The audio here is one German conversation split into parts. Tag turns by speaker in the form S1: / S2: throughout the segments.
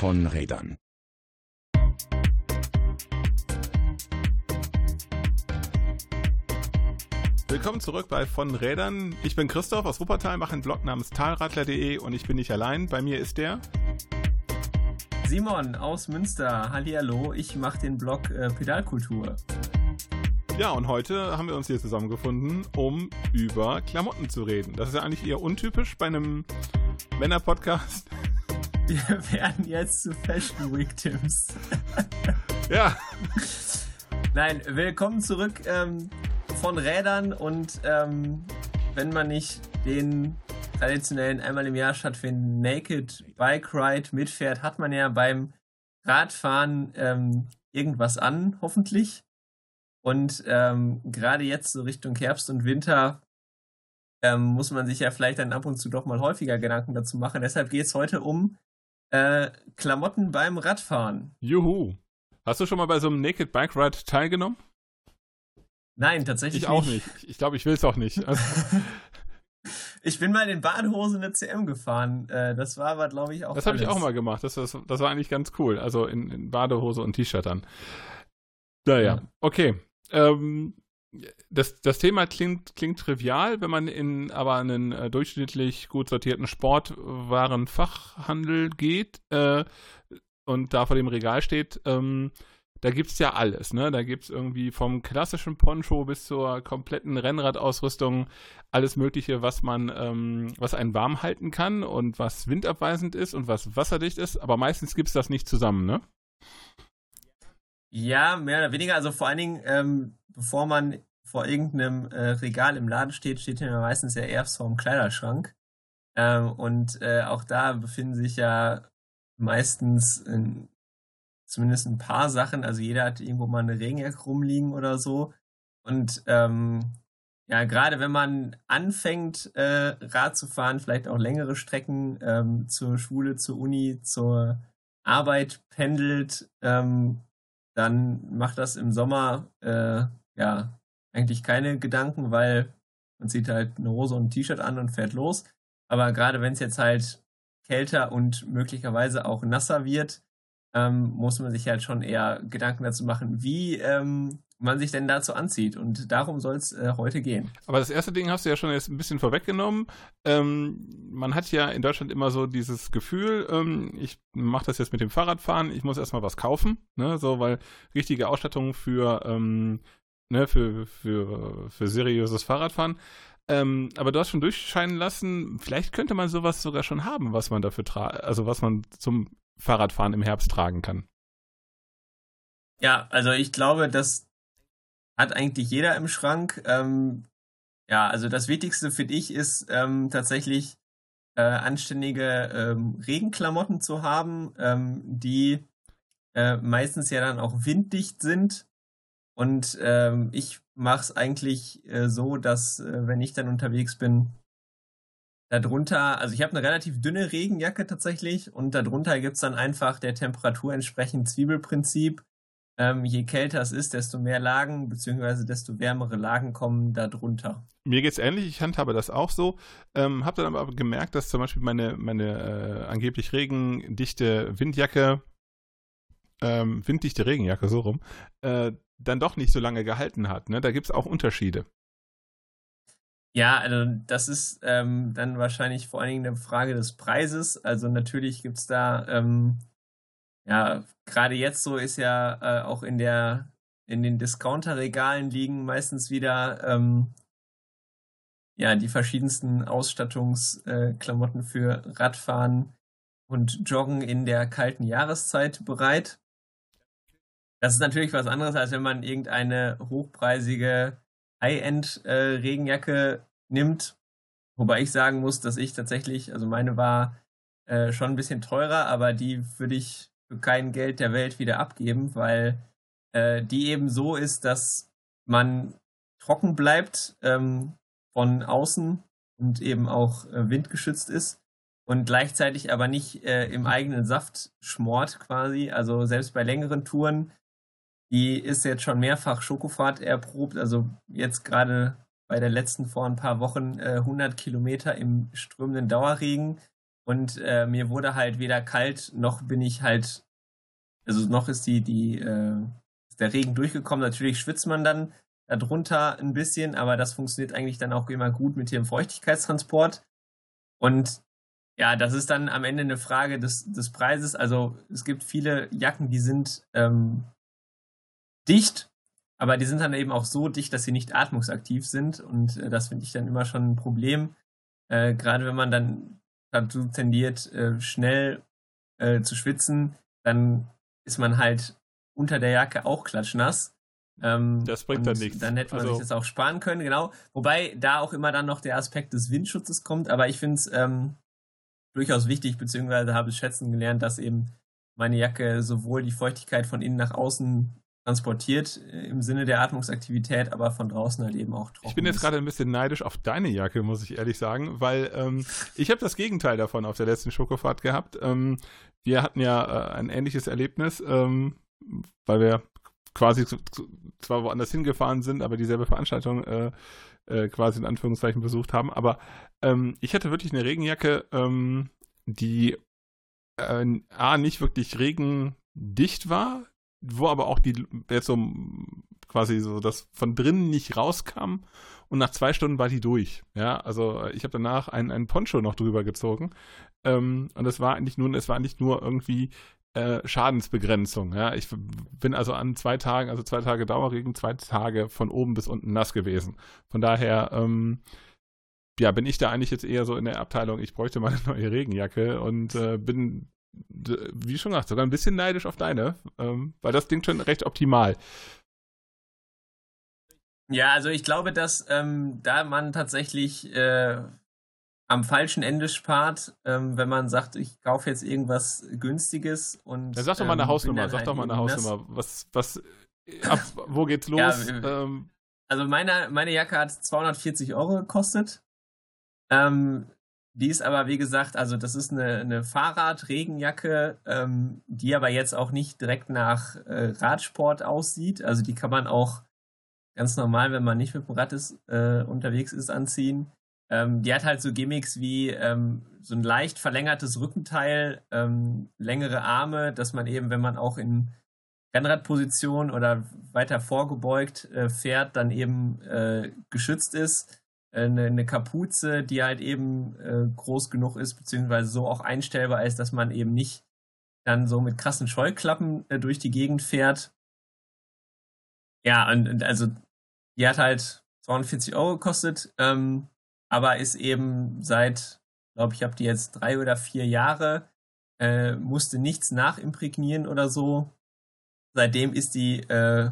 S1: von Rädern.
S2: Willkommen zurück bei Von Rädern. Ich bin Christoph aus Wuppertal, mache einen Blog namens talradler.de und ich bin nicht allein. Bei mir ist der
S3: Simon aus Münster. Hallihallo, ich mache den Blog äh, Pedalkultur.
S2: Ja, und heute haben wir uns hier zusammengefunden, um über Klamotten zu reden. Das ist ja eigentlich eher untypisch bei einem Männer-Podcast.
S3: Wir werden jetzt zu Fashion Victims.
S2: ja.
S3: Nein, willkommen zurück ähm, von Rädern und ähm, wenn man nicht den traditionellen einmal im Jahr stattfindenden Naked Bike Ride mitfährt, hat man ja beim Radfahren ähm, irgendwas an, hoffentlich. Und ähm, gerade jetzt so Richtung Herbst und Winter ähm, muss man sich ja vielleicht dann ab und zu doch mal häufiger Gedanken dazu machen. Deshalb geht es heute um äh, Klamotten beim Radfahren.
S2: Juhu. Hast du schon mal bei so einem Naked Bike Ride teilgenommen?
S3: Nein, tatsächlich
S2: ich auch nicht. Ich glaube, ich will es auch nicht. Also
S3: ich bin mal in Badehose eine CM gefahren. Äh, das war aber, glaube ich, auch.
S2: Das habe ich auch mal gemacht. Das, das, das, war eigentlich ganz cool. Also in, in Badehose und T-Shirt dann. Naja, ja. okay. Ähm, das, das Thema klingt, klingt trivial, wenn man in aber einen äh, durchschnittlich gut sortierten Sportwarenfachhandel geht äh, und da vor dem Regal steht. Ähm, da es ja alles, ne? Da gibt es irgendwie vom klassischen Poncho bis zur kompletten Rennradausrüstung alles Mögliche, was man, ähm, was einen warm halten kann und was windabweisend ist und was wasserdicht ist, aber meistens gibt es das nicht zusammen, ne?
S3: Ja, mehr oder weniger. Also vor allen Dingen, ähm, bevor man vor irgendeinem äh, Regal im Laden steht, steht ja meistens ja erst vor dem Kleiderschrank. Ähm, und äh, auch da befinden sich ja meistens in, zumindest ein paar Sachen. Also jeder hat irgendwo mal eine Regenjacke rumliegen oder so. Und ähm, ja, gerade wenn man anfängt, äh, Rad zu fahren, vielleicht auch längere Strecken ähm, zur Schule, zur Uni, zur Arbeit pendelt, ähm, dann macht das im Sommer äh, ja eigentlich keine Gedanken, weil man zieht halt eine Hose und ein T-Shirt an und fährt los. Aber gerade wenn es jetzt halt kälter und möglicherweise auch nasser wird, ähm, muss man sich halt schon eher Gedanken dazu machen, wie ähm, man sich denn dazu anzieht. Und darum soll es äh, heute gehen.
S2: Aber das erste Ding hast du ja schon jetzt ein bisschen vorweggenommen. Ähm, man hat ja in Deutschland immer so dieses Gefühl, ähm, ich mache das jetzt mit dem Fahrradfahren, ich muss erstmal was kaufen, ne? so, weil richtige Ausstattung für, ähm, ne, für, für, für seriöses Fahrradfahren. Ähm, aber du hast schon durchscheinen lassen, vielleicht könnte man sowas sogar schon haben, was man dafür also was man zum Fahrradfahren im Herbst tragen kann.
S3: Ja, also ich glaube, das hat eigentlich jeder im Schrank. Ähm, ja, also das Wichtigste finde ich ist ähm, tatsächlich äh, anständige ähm, Regenklamotten zu haben, ähm, die äh, meistens ja dann auch winddicht sind. Und ähm, ich mache es eigentlich äh, so, dass äh, wenn ich dann unterwegs bin, Darunter, also ich habe eine relativ dünne Regenjacke tatsächlich und darunter gibt es dann einfach der Temperatur entsprechend Zwiebelprinzip. Ähm, je kälter es ist, desto mehr Lagen bzw. desto wärmere Lagen kommen darunter.
S2: Mir geht es ähnlich, ich handhabe das auch so. Ähm, habe dann aber gemerkt, dass zum Beispiel meine, meine äh, angeblich regendichte Windjacke, ähm, winddichte Regenjacke, so rum, äh, dann doch nicht so lange gehalten hat. Ne? Da gibt es auch Unterschiede.
S3: Ja, also das ist ähm, dann wahrscheinlich vor allen Dingen eine Frage des Preises. Also natürlich gibt's da, ähm, ja, gerade jetzt so ist ja äh, auch in der in den Discounter-Regalen liegen meistens wieder ähm, ja die verschiedensten Ausstattungsklamotten äh, für Radfahren und Joggen in der kalten Jahreszeit bereit. Das ist natürlich was anderes, als wenn man irgendeine hochpreisige High-End-Regenjacke äh, nimmt. Wobei ich sagen muss, dass ich tatsächlich, also meine war äh, schon ein bisschen teurer, aber die würde ich für kein Geld der Welt wieder abgeben, weil äh, die eben so ist, dass man trocken bleibt ähm, von außen und eben auch äh, windgeschützt ist und gleichzeitig aber nicht äh, im eigenen Saft schmort quasi. Also selbst bei längeren Touren die ist jetzt schon mehrfach Schokofahrt erprobt. Also jetzt gerade bei der letzten vor ein paar Wochen äh, 100 Kilometer im strömenden Dauerregen. Und äh, mir wurde halt weder kalt, noch bin ich halt, also noch ist die, die, äh, ist der Regen durchgekommen. Natürlich schwitzt man dann darunter ein bisschen, aber das funktioniert eigentlich dann auch immer gut mit dem Feuchtigkeitstransport. Und ja, das ist dann am Ende eine Frage des, des Preises. Also es gibt viele Jacken, die sind ähm, dicht, aber die sind dann eben auch so dicht, dass sie nicht atmungsaktiv sind. Und äh, das finde ich dann immer schon ein Problem. Äh, Gerade wenn man dann dazu tendiert, äh, schnell äh, zu schwitzen, dann ist man halt unter der Jacke auch klatschnass.
S2: Ähm, das bringt dann nichts.
S3: Dann hätte man also, sich das auch sparen können, genau. Wobei da auch immer dann noch der Aspekt des Windschutzes kommt. Aber ich finde es ähm, durchaus wichtig, beziehungsweise habe ich schätzen gelernt, dass eben meine Jacke sowohl die Feuchtigkeit von innen nach außen transportiert äh, im Sinne der Atmungsaktivität, aber von draußen halt eben auch
S2: trocken. Ich bin jetzt gerade ein bisschen neidisch auf deine Jacke, muss ich ehrlich sagen, weil ähm, ich habe das Gegenteil davon auf der letzten Schokofahrt gehabt. Ähm, wir hatten ja äh, ein ähnliches Erlebnis, ähm, weil wir quasi zwar woanders hingefahren sind, aber dieselbe Veranstaltung äh, äh, quasi in Anführungszeichen besucht haben. Aber ähm, ich hatte wirklich eine Regenjacke, ähm, die äh, A, nicht wirklich regendicht war, wo aber auch die jetzt so quasi so das von drinnen nicht rauskam und nach zwei Stunden war die durch. Ja, also ich habe danach einen, einen Poncho noch drüber gezogen ähm, und es war eigentlich nur, es war eigentlich nur irgendwie äh, Schadensbegrenzung. Ja, ich bin also an zwei Tagen, also zwei Tage Dauerregen, zwei Tage von oben bis unten nass gewesen. Von daher, ähm, ja, bin ich da eigentlich jetzt eher so in der Abteilung, ich bräuchte mal eine neue Regenjacke und äh, bin wie schon gesagt, sogar ein bisschen neidisch auf deine, ähm, weil das klingt schon recht optimal.
S3: Ja, also ich glaube, dass ähm, da man tatsächlich äh, am falschen Ende spart, ähm, wenn man sagt, ich kaufe jetzt irgendwas Günstiges und.
S2: Dann sag doch mal eine ähm, Hausnummer, sag halt doch mal eine Hausnummer. Was, was, ab, wo geht's los? Ja,
S3: ähm, also meine, meine Jacke hat 240 Euro gekostet. Ähm, die ist aber, wie gesagt, also das ist eine, eine Fahrrad-Regenjacke, ähm, die aber jetzt auch nicht direkt nach äh, Radsport aussieht. Also die kann man auch ganz normal, wenn man nicht mit dem Rad ist, äh, unterwegs ist, anziehen. Ähm, die hat halt so Gimmicks wie ähm, so ein leicht verlängertes Rückenteil, ähm, längere Arme, dass man eben, wenn man auch in Rennradposition oder weiter vorgebeugt äh, fährt, dann eben äh, geschützt ist eine, eine Kapuze, die halt eben äh, groß genug ist, beziehungsweise so auch einstellbar ist, dass man eben nicht dann so mit krassen Scheuklappen äh, durch die Gegend fährt. Ja, und, und, also die hat halt 240 Euro gekostet, ähm, aber ist eben seit, glaube ich, habe die jetzt drei oder vier Jahre, äh, musste nichts nachimprägnieren oder so. Seitdem ist die äh,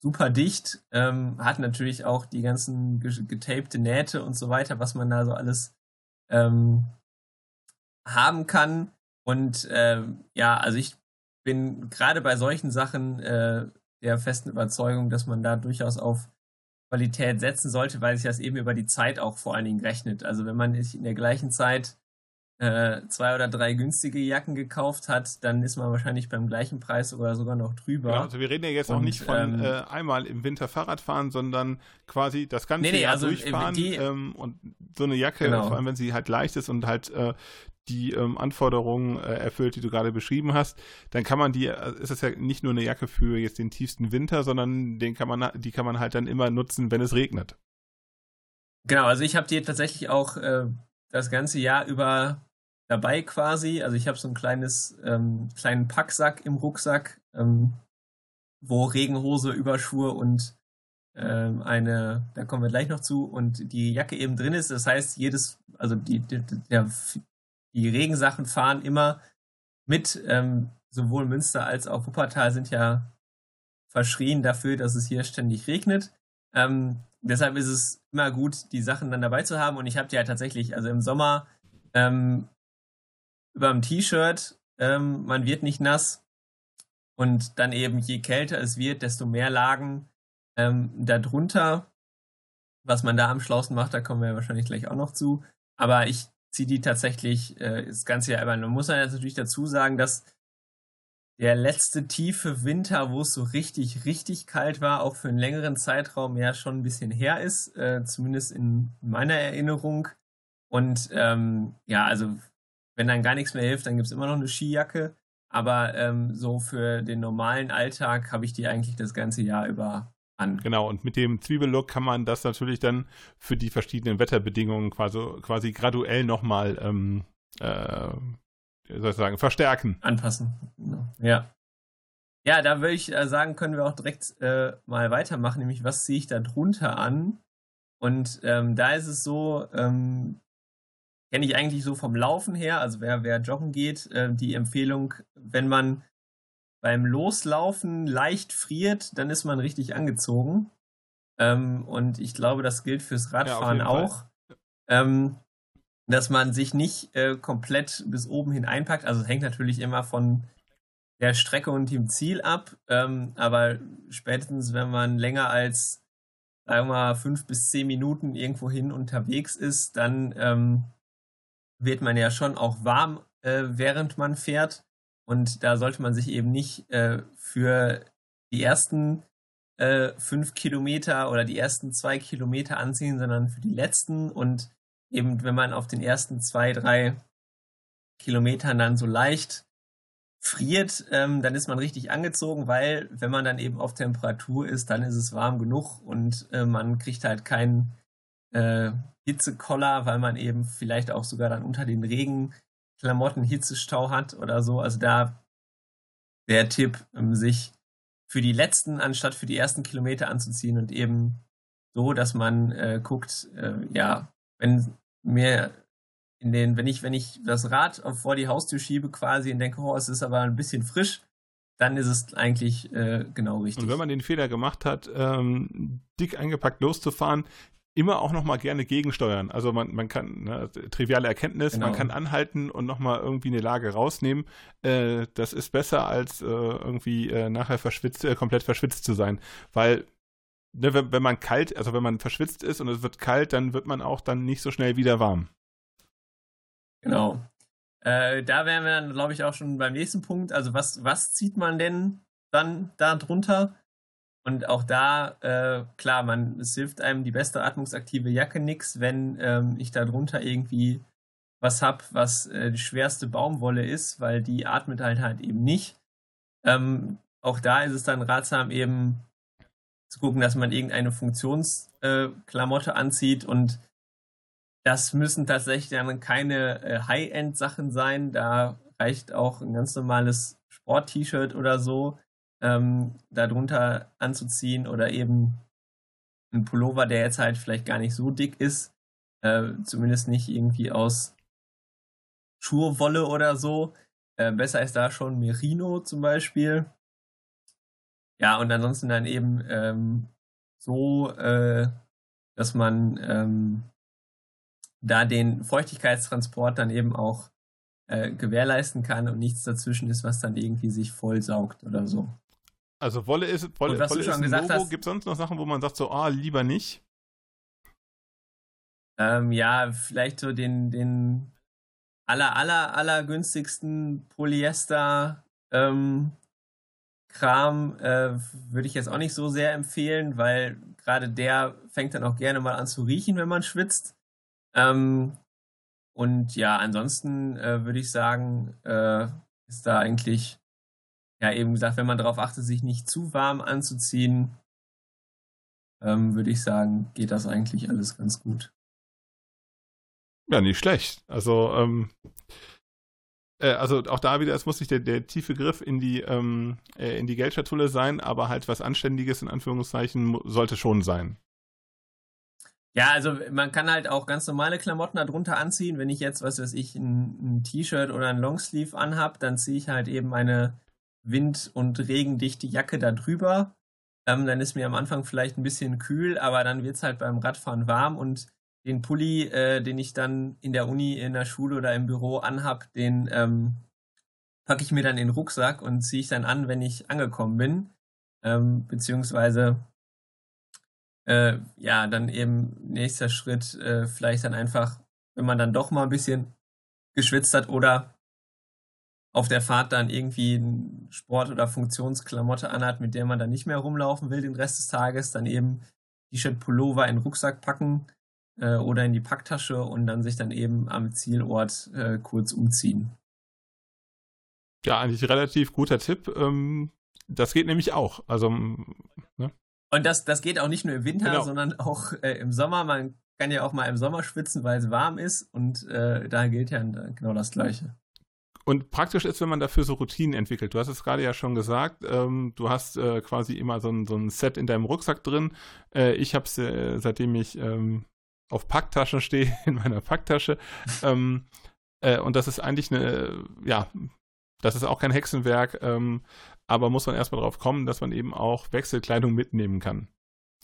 S3: super dicht, ähm, hat natürlich auch die ganzen getapte Nähte und so weiter, was man da so alles ähm, haben kann. Und ähm, ja, also ich bin gerade bei solchen Sachen äh, der festen Überzeugung, dass man da durchaus auf Qualität setzen sollte, weil sich das eben über die Zeit auch vor allen Dingen rechnet. Also wenn man sich in der gleichen Zeit äh, zwei oder drei günstige Jacken gekauft hat, dann ist man wahrscheinlich beim gleichen Preis oder sogar noch drüber. Ja,
S2: also wir reden ja jetzt Und, auch nicht von ähm, äh, einmal im Winter Fahrrad fahren, sondern quasi das ganze nee, nee, Jahr also durchfahren die, ähm, und so eine Jacke, genau. vor allem wenn sie halt leicht ist und halt äh, die ähm, Anforderungen äh, erfüllt, die du gerade beschrieben hast, dann kann man die, äh, ist das ja nicht nur eine Jacke für jetzt den tiefsten Winter, sondern den kann man, die kann man halt dann immer nutzen, wenn es regnet.
S3: Genau, also ich habe die tatsächlich auch äh, das ganze Jahr über dabei quasi. Also ich habe so ein kleines, ähm, kleinen Packsack im Rucksack, ähm, wo Regenhose, Überschuhe und ähm, eine, da kommen wir gleich noch zu, und die Jacke eben drin ist. Das heißt, jedes, also die, die, der, die Regensachen fahren immer mit. Ähm, sowohl Münster als auch Wuppertal sind ja verschrien dafür, dass es hier ständig regnet. Ähm, deshalb ist es immer gut, die Sachen dann dabei zu haben. Und ich habe die ja tatsächlich, also im Sommer ähm, über dem T-Shirt, ähm, man wird nicht nass. Und dann eben, je kälter es wird, desto mehr Lagen ähm, darunter. Was man da am schlausten macht, da kommen wir wahrscheinlich gleich auch noch zu. Aber ich ziehe die tatsächlich äh, das ganze Jahr über. Man muss dann jetzt natürlich dazu sagen, dass der letzte tiefe Winter, wo es so richtig, richtig kalt war, auch für einen längeren Zeitraum ja schon ein bisschen her ist, äh, zumindest in meiner Erinnerung. Und ähm, ja, also wenn dann gar nichts mehr hilft, dann gibt es immer noch eine Skijacke. Aber ähm, so für den normalen Alltag habe ich die eigentlich das ganze Jahr über an.
S2: Genau, und mit dem Zwiebellook kann man das natürlich dann für die verschiedenen Wetterbedingungen quasi, quasi graduell nochmal ähm, äh, sozusagen verstärken.
S3: Anpassen. Ja. Ja, da würde ich äh, sagen, können wir auch direkt äh, mal weitermachen, nämlich was ziehe ich da drunter an? Und ähm, da ist es so, ähm, kenne ich eigentlich so vom Laufen her, also wer, wer joggen geht, äh, die Empfehlung, wenn man beim Loslaufen leicht friert, dann ist man richtig angezogen. Ähm, und ich glaube, das gilt fürs Radfahren ja, auch. Ähm, dass man sich nicht äh, komplett bis oben hin einpackt. Also es hängt natürlich immer von der Strecke und dem Ziel ab. Ähm, aber spätestens, wenn man länger als, sagen wir mal, fünf bis zehn Minuten irgendwo hin unterwegs ist, dann ähm, wird man ja schon auch warm, äh, während man fährt. Und da sollte man sich eben nicht äh, für die ersten äh, fünf Kilometer oder die ersten zwei Kilometer anziehen, sondern für die letzten. Und eben, wenn man auf den ersten zwei, drei Kilometern dann so leicht friert, ähm, dann ist man richtig angezogen, weil wenn man dann eben auf Temperatur ist, dann ist es warm genug und äh, man kriegt halt keinen äh, Hitzekoller, weil man eben vielleicht auch sogar dann unter den Regenklamotten Hitzestau hat oder so. Also da der Tipp, ähm, sich für die letzten anstatt für die ersten Kilometer anzuziehen und eben so, dass man äh, guckt, äh, ja, wenn mir in den, wenn ich, wenn ich das Rad vor die Haustür schiebe quasi und denke, oh, es ist aber ein bisschen frisch, dann ist es eigentlich äh, genau richtig.
S2: Und wenn man den Fehler gemacht hat, ähm, dick eingepackt loszufahren, immer auch nochmal gerne gegensteuern. Also man, man kann, ne, triviale Erkenntnis, genau. man kann anhalten und nochmal irgendwie eine Lage rausnehmen. Äh, das ist besser, als äh, irgendwie äh, nachher verschwitzt, äh, komplett verschwitzt zu sein. Weil ne, wenn, wenn man kalt, also wenn man verschwitzt ist und es wird kalt, dann wird man auch dann nicht so schnell wieder warm.
S3: Genau. Äh, da wären wir dann, glaube ich, auch schon beim nächsten Punkt. Also was, was zieht man denn dann da drunter? Und auch da, äh, klar, man, es hilft einem die beste atmungsaktive Jacke nichts, wenn ähm, ich da drunter irgendwie was habe, was äh, die schwerste Baumwolle ist, weil die atmet halt halt eben nicht. Ähm, auch da ist es dann ratsam, eben zu gucken, dass man irgendeine Funktionsklamotte äh, anzieht und das müssen tatsächlich dann keine äh, High-End-Sachen sein. Da reicht auch ein ganz normales Sport-T-Shirt oder so ähm, darunter anzuziehen oder eben ein Pullover, der jetzt halt vielleicht gar nicht so dick ist, äh, zumindest nicht irgendwie aus Schurwolle oder so. Äh, besser ist da schon Merino zum Beispiel. Ja, und ansonsten dann eben ähm, so, äh, dass man ähm, da den Feuchtigkeitstransport dann eben auch äh, gewährleisten kann und nichts dazwischen ist, was dann irgendwie sich vollsaugt oder so.
S2: Also Wolle ist, Wolle, Wolle ist ein Logo. Gibt es sonst noch Sachen, wo man sagt so, ah, lieber nicht?
S3: Ähm, ja, vielleicht so den, den aller, aller, aller günstigsten Polyester ähm, Kram äh, würde ich jetzt auch nicht so sehr empfehlen, weil gerade der fängt dann auch gerne mal an zu riechen, wenn man schwitzt. Ähm, und ja, ansonsten äh, würde ich sagen, äh, ist da eigentlich ja, eben gesagt, wenn man darauf achtet, sich nicht zu warm anzuziehen, ähm, würde ich sagen, geht das eigentlich alles ganz gut.
S2: Ja, nicht schlecht. Also, ähm, äh, also auch da wieder, es muss nicht der, der tiefe Griff in die, ähm, äh, in die Geldschatulle sein, aber halt was Anständiges in Anführungszeichen sollte schon sein.
S3: Ja, also man kann halt auch ganz normale Klamotten darunter anziehen. Wenn ich jetzt, was weiß ich, ein, ein T-Shirt oder ein Longsleeve anhab, dann ziehe ich halt eben eine wind- und regendichte Jacke da drüber. Ähm, dann ist mir am Anfang vielleicht ein bisschen kühl, aber dann wird es halt beim Radfahren warm und den Pulli, äh, den ich dann in der Uni, in der Schule oder im Büro anhab, den ähm, packe ich mir dann in den Rucksack und ziehe ich dann an, wenn ich angekommen bin. Ähm, beziehungsweise äh, ja, dann eben nächster Schritt, äh, vielleicht dann einfach, wenn man dann doch mal ein bisschen geschwitzt hat oder auf der Fahrt dann irgendwie ein Sport- oder Funktionsklamotte anhat, mit der man dann nicht mehr rumlaufen will den Rest des Tages, dann eben T-Shirt, Pullover in den Rucksack packen. äh, oder in die Packtasche und dann sich dann eben am Zielort äh, kurz umziehen.
S2: Ja, eigentlich relativ guter Tipp. Ähm, das geht nämlich auch. Also,
S3: ne? Und das, das geht auch nicht nur im Winter, genau. sondern auch äh, im Sommer. Man kann ja auch mal im Sommer schwitzen, weil es warm ist und äh, da gilt ja genau das Gleiche.
S2: Und praktisch ist, wenn man dafür so Routinen entwickelt. Du hast es gerade ja schon gesagt, ähm, du hast äh, quasi immer so ein, so ein Set in deinem Rucksack drin. Äh, ich habe es, äh, seitdem ich ähm, auf Packtaschen stehe, in meiner Packtasche. ähm, äh, und das ist eigentlich eine, ja, das ist auch kein Hexenwerk, ähm, aber muss man erstmal drauf kommen, dass man eben auch Wechselkleidung mitnehmen kann.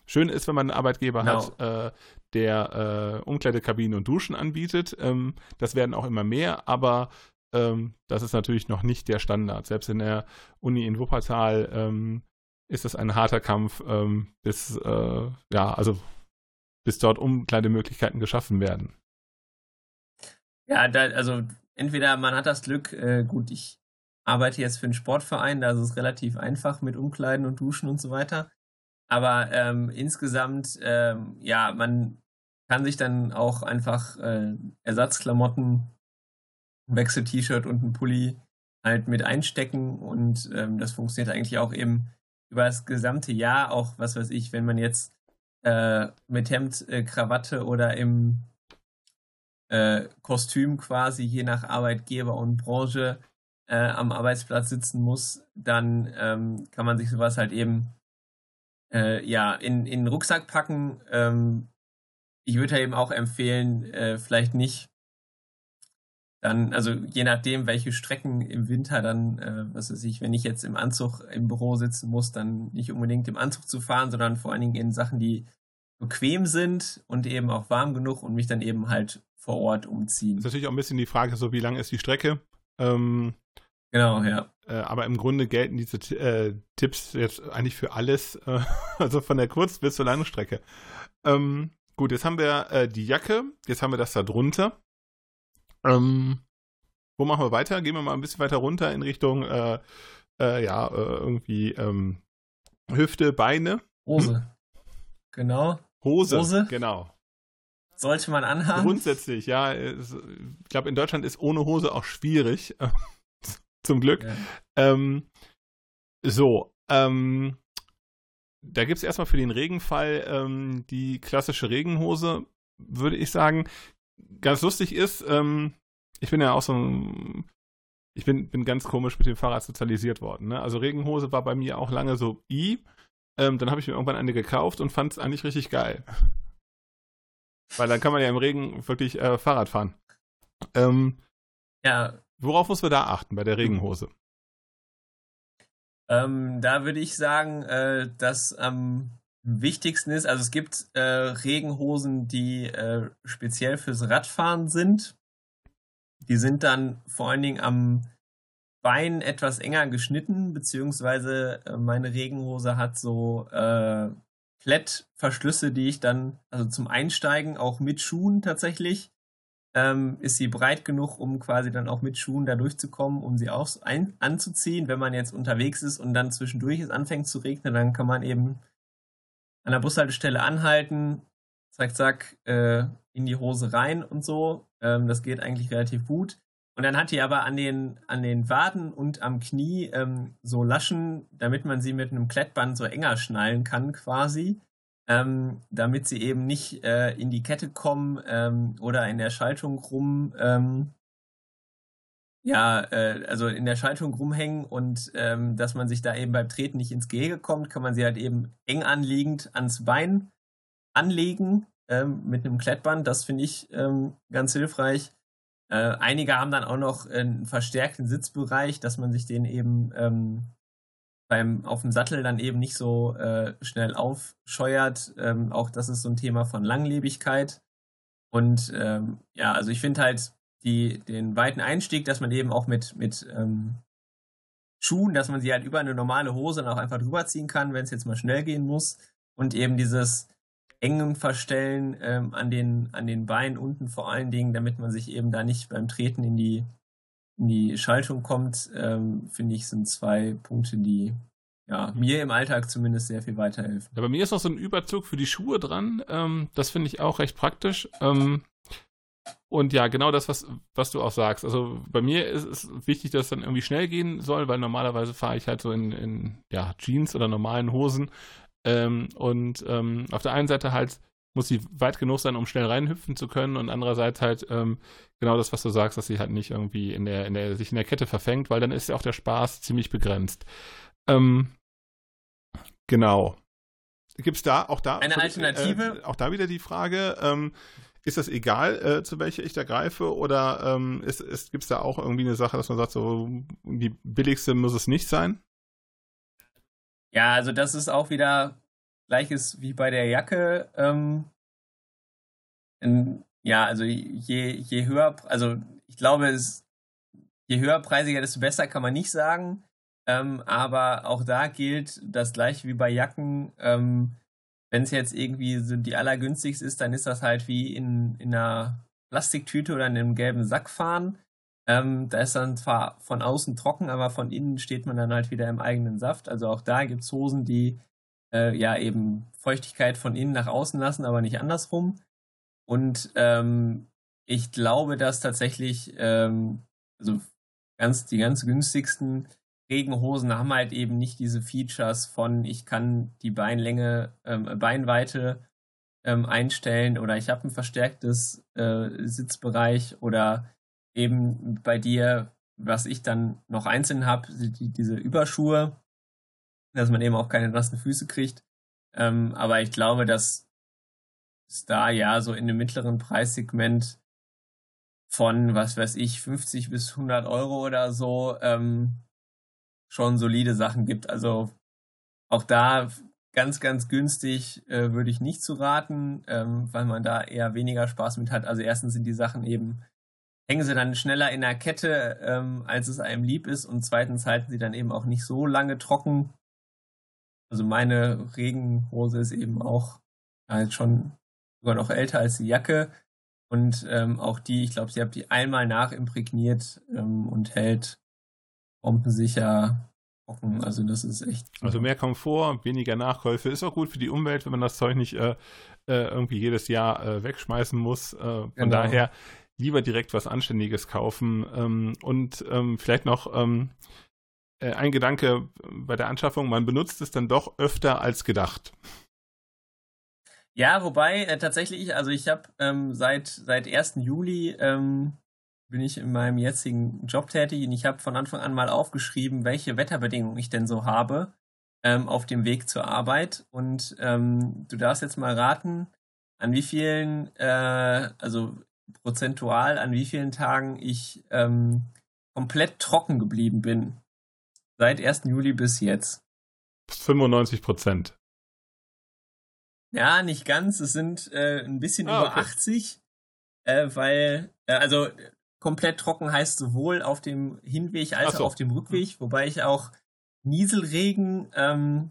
S2: Schön ist, wenn man einen Arbeitgeber genau. hat, äh, der äh, Umkleidekabinen und Duschen anbietet. Ähm, das werden auch immer mehr, aber ähm, das ist natürlich noch nicht der Standard. Selbst in der Uni in Wuppertal ähm, ist es ein harter Kampf, ähm, bis, äh, ja, also bis dort Umkleidemöglichkeiten geschaffen werden.
S3: Ja, da, also entweder man hat das Glück, äh, gut, ich arbeite jetzt für einen Sportverein, da ist es relativ einfach mit Umkleiden und Duschen und so weiter. Aber ähm, insgesamt, ähm, ja, man kann sich dann auch einfach äh, Ersatzklamotten ein Wechsel-T-Shirt und ein Pulli halt mit einstecken und ähm, das funktioniert eigentlich auch eben über das gesamte Jahr, auch was weiß ich, wenn man jetzt äh, mit Hemd, äh, Krawatte oder im äh, Kostüm quasi je nach Arbeitgeber und Branche äh, am Arbeitsplatz sitzen muss, dann ähm, kann man sich sowas halt eben äh, ja in, in den Rucksack packen. Ähm, ich würde eben auch empfehlen, äh, vielleicht nicht dann, also je nachdem, welche Strecken im Winter dann, äh, was weiß ich, wenn ich jetzt im Anzug im Büro sitzen muss, dann nicht unbedingt im Anzug zu fahren, sondern vor allen Dingen in Sachen, die bequem sind und eben auch warm genug und mich dann eben halt vor Ort umziehen.
S2: Das ist natürlich auch ein bisschen die Frage, so wie lang ist die Strecke? Ähm,
S3: genau, ja.
S2: Äh, aber im Grunde gelten diese äh, Tipps jetzt eigentlich für alles, äh, also von der Kurz- bis zur langen Strecke. Ähm, gut, jetzt haben wir äh, die Jacke, jetzt haben wir das da drunter. Ähm, wo machen wir weiter? Gehen wir mal ein bisschen weiter runter in Richtung, äh, äh, ja, äh, irgendwie ähm, Hüfte, Beine.
S3: Hose. Hm? Genau.
S2: Hose. Hose. Genau.
S3: Sollte man anhaben?
S2: Grundsätzlich, ja. Es, ich glaube, in Deutschland ist ohne Hose auch schwierig. Zum Glück. Ja. Ähm, so, ähm, da gibt es erstmal für den Regenfall ähm, die klassische Regenhose, würde ich sagen ganz lustig ist, ähm, ich bin ja auch so ein, ich bin, bin ganz komisch mit dem Fahrrad sozialisiert worden. Ne? Also Regenhose war bei mir auch lange so i. Ähm, dann habe ich mir irgendwann eine gekauft und fand es eigentlich richtig geil. Weil dann kann man ja im Regen wirklich äh, Fahrrad fahren. Ähm, ja. Worauf muss man da achten bei der Regenhose?
S3: Ähm, da würde ich sagen, äh, dass am wichtigsten ist, also es gibt äh, Regenhosen, die äh, speziell fürs Radfahren sind. Die sind dann vor allen Dingen am Bein etwas enger geschnitten, beziehungsweise äh, meine Regenhose hat so äh, Klettverschlüsse, die ich dann, also zum Einsteigen auch mit Schuhen tatsächlich, ähm, ist sie breit genug, um quasi dann auch mit Schuhen da durchzukommen, um sie auch ein anzuziehen. Wenn man jetzt unterwegs ist und dann zwischendurch es anfängt zu regnen, dann kann man eben an der Bushaltestelle anhalten, zack, zack, äh, in die Hose rein und so. Ähm, das geht eigentlich relativ gut. Und dann hat die aber an den, an den Waden und am Knie ähm, so Laschen, damit man sie mit einem Klettband so enger schnallen kann quasi, ähm, damit sie eben nicht äh, in die Kette kommen ähm, oder in der Schaltung rum ähm, ja, äh, also in der Schaltung rumhängen und ähm, dass man sich da eben beim Treten nicht ins Gehege kommt, kann man sie halt eben eng anliegend ans Bein anlegen ähm, mit einem Klettband. Das finde ich ähm, ganz hilfreich. Äh, einige haben dann auch noch einen verstärkten Sitzbereich, dass man sich den eben ähm, beim auf dem Sattel dann eben nicht so äh, schnell aufscheuert. Ähm, auch das ist so ein Thema von Langlebigkeit. Und ähm, ja, also ich finde halt, die, den weiten Einstieg, dass man eben auch mit, mit ähm, Schuhen, dass man sie halt über eine normale Hose dann auch einfach drüber ziehen kann, wenn es jetzt mal schnell gehen muss. Und eben dieses engen Verstellen ähm, an, den, an den Beinen unten vor allen Dingen, damit man sich eben da nicht beim Treten in die, in die Schaltung kommt, ähm, finde ich, sind zwei Punkte, die ja, mir im Alltag zumindest sehr viel weiterhelfen.
S2: Ja, bei mir ist noch so ein Überzug für die Schuhe dran. Ähm, das finde ich auch recht praktisch. Ähm, und ja, genau das, was, was du auch sagst. Also bei mir ist es wichtig, dass es dann irgendwie schnell gehen soll, weil normalerweise fahre ich halt so in, in ja, Jeans oder normalen Hosen. Ähm, und ähm, auf der einen Seite halt muss sie weit genug sein, um schnell reinhüpfen zu können und andererseits halt ähm, genau das, was du sagst, dass sie halt nicht irgendwie in der, in der, sich in der Kette verfängt, weil dann ist ja auch der Spaß ziemlich begrenzt. Ähm, genau. Gibt es da auch da
S3: eine Alternative?
S2: Äh, auch da wieder die Frage, ähm, ist das egal, äh, zu welcher ich da greife oder ähm, ist, ist, gibt es da auch irgendwie eine Sache, dass man sagt, so die billigste muss es nicht sein?
S3: Ja, also das ist auch wieder gleiches wie bei der Jacke. Ähm, in, ja, also je, je höher, also ich glaube, es, je höherpreisiger, desto besser kann man nicht sagen. Ähm, aber auch da gilt das gleiche wie bei Jacken. Ähm, Wenn es jetzt irgendwie so die allergünstigste ist, dann ist das halt wie in, in einer Plastiktüte oder in einem gelben Sack fahren. Ähm, da ist dann zwar von außen trocken, aber von innen steht man dann halt wieder im eigenen Saft. Also auch da gibt es Hosen, die äh, ja eben Feuchtigkeit von innen nach außen lassen, aber nicht andersrum. Und ähm, ich glaube, dass tatsächlich ähm, also ganz die ganz günstigsten Regenhosen haben halt eben nicht diese Features von ich kann die Beinlänge, ähm, Beinweite ähm, einstellen oder ich habe ein verstärktes äh, Sitzbereich oder eben bei dir, was ich dann noch einzeln habe, die, diese Überschuhe, dass man eben auch keine nassen Füße kriegt. Ähm, aber ich glaube, dass es da ja so in dem mittleren Preissegment von, was weiß ich, 50 bis 100 Euro oder so ähm, schon solide Sachen gibt. Also auch da ganz, ganz günstig äh, würde ich nicht zu raten, ähm, weil man da eher weniger Spaß mit hat. Also erstens sind die Sachen eben, hängen sie dann schneller in der Kette, ähm, als es einem lieb ist und zweitens halten sie dann eben auch nicht so lange trocken. Also meine Regenhose ist eben auch halt schon sogar noch älter als die Jacke. Und ähm, auch die, ich glaube, sie hat die einmal nachimprägniert ähm, und hält bombensicher trocken. Also das ist echt.
S2: Also mehr Komfort, weniger Nachkäufe. Ist auch gut für die Umwelt, wenn man das Zeug nicht äh, äh, irgendwie jedes Jahr äh, wegschmeißen muss. Äh, von genau. daher lieber direkt was Anständiges kaufen. Ähm, und ähm, vielleicht noch ähm, äh, ein Gedanke bei der Anschaffung, man benutzt es dann doch öfter als gedacht.
S3: Ja, wobei äh, tatsächlich, also ich habe ähm, seit, seit 1. Juli ähm, bin ich in meinem jetzigen Job tätig und ich habe von Anfang an mal aufgeschrieben, welche Wetterbedingungen ich denn so habe ähm, auf dem Weg zur Arbeit. Und ähm, du darfst jetzt mal raten, an wie vielen, äh, also prozentual, an wie vielen Tagen ich ähm, komplett trocken geblieben bin. Seit 1. Juli bis jetzt.
S2: 95 Prozent.
S3: Ja, nicht ganz. Es sind äh, ein bisschen ah, über okay. 80, äh, weil, äh, also komplett trocken heißt sowohl auf dem Hinweg als auch so. auf dem Rückweg, wobei ich auch Nieselregen ähm,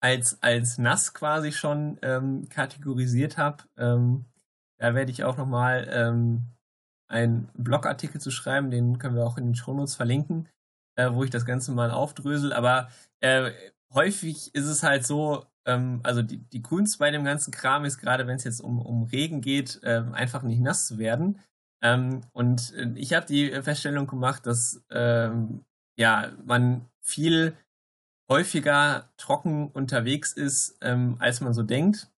S3: als, als nass quasi schon ähm, kategorisiert habe. Ähm, da werde ich auch nochmal ähm, einen Blogartikel zu schreiben, den können wir auch in den Shownotes verlinken, äh, wo ich das Ganze mal aufdrösel. Aber äh, häufig ist es halt so, ähm, also die, die Kunst bei dem ganzen Kram ist, gerade wenn es jetzt um, um Regen geht, äh, einfach nicht nass zu werden. Ähm, und äh, ich habe die Feststellung gemacht, dass ähm, ja man viel häufiger trocken unterwegs ist, ähm, als man so denkt.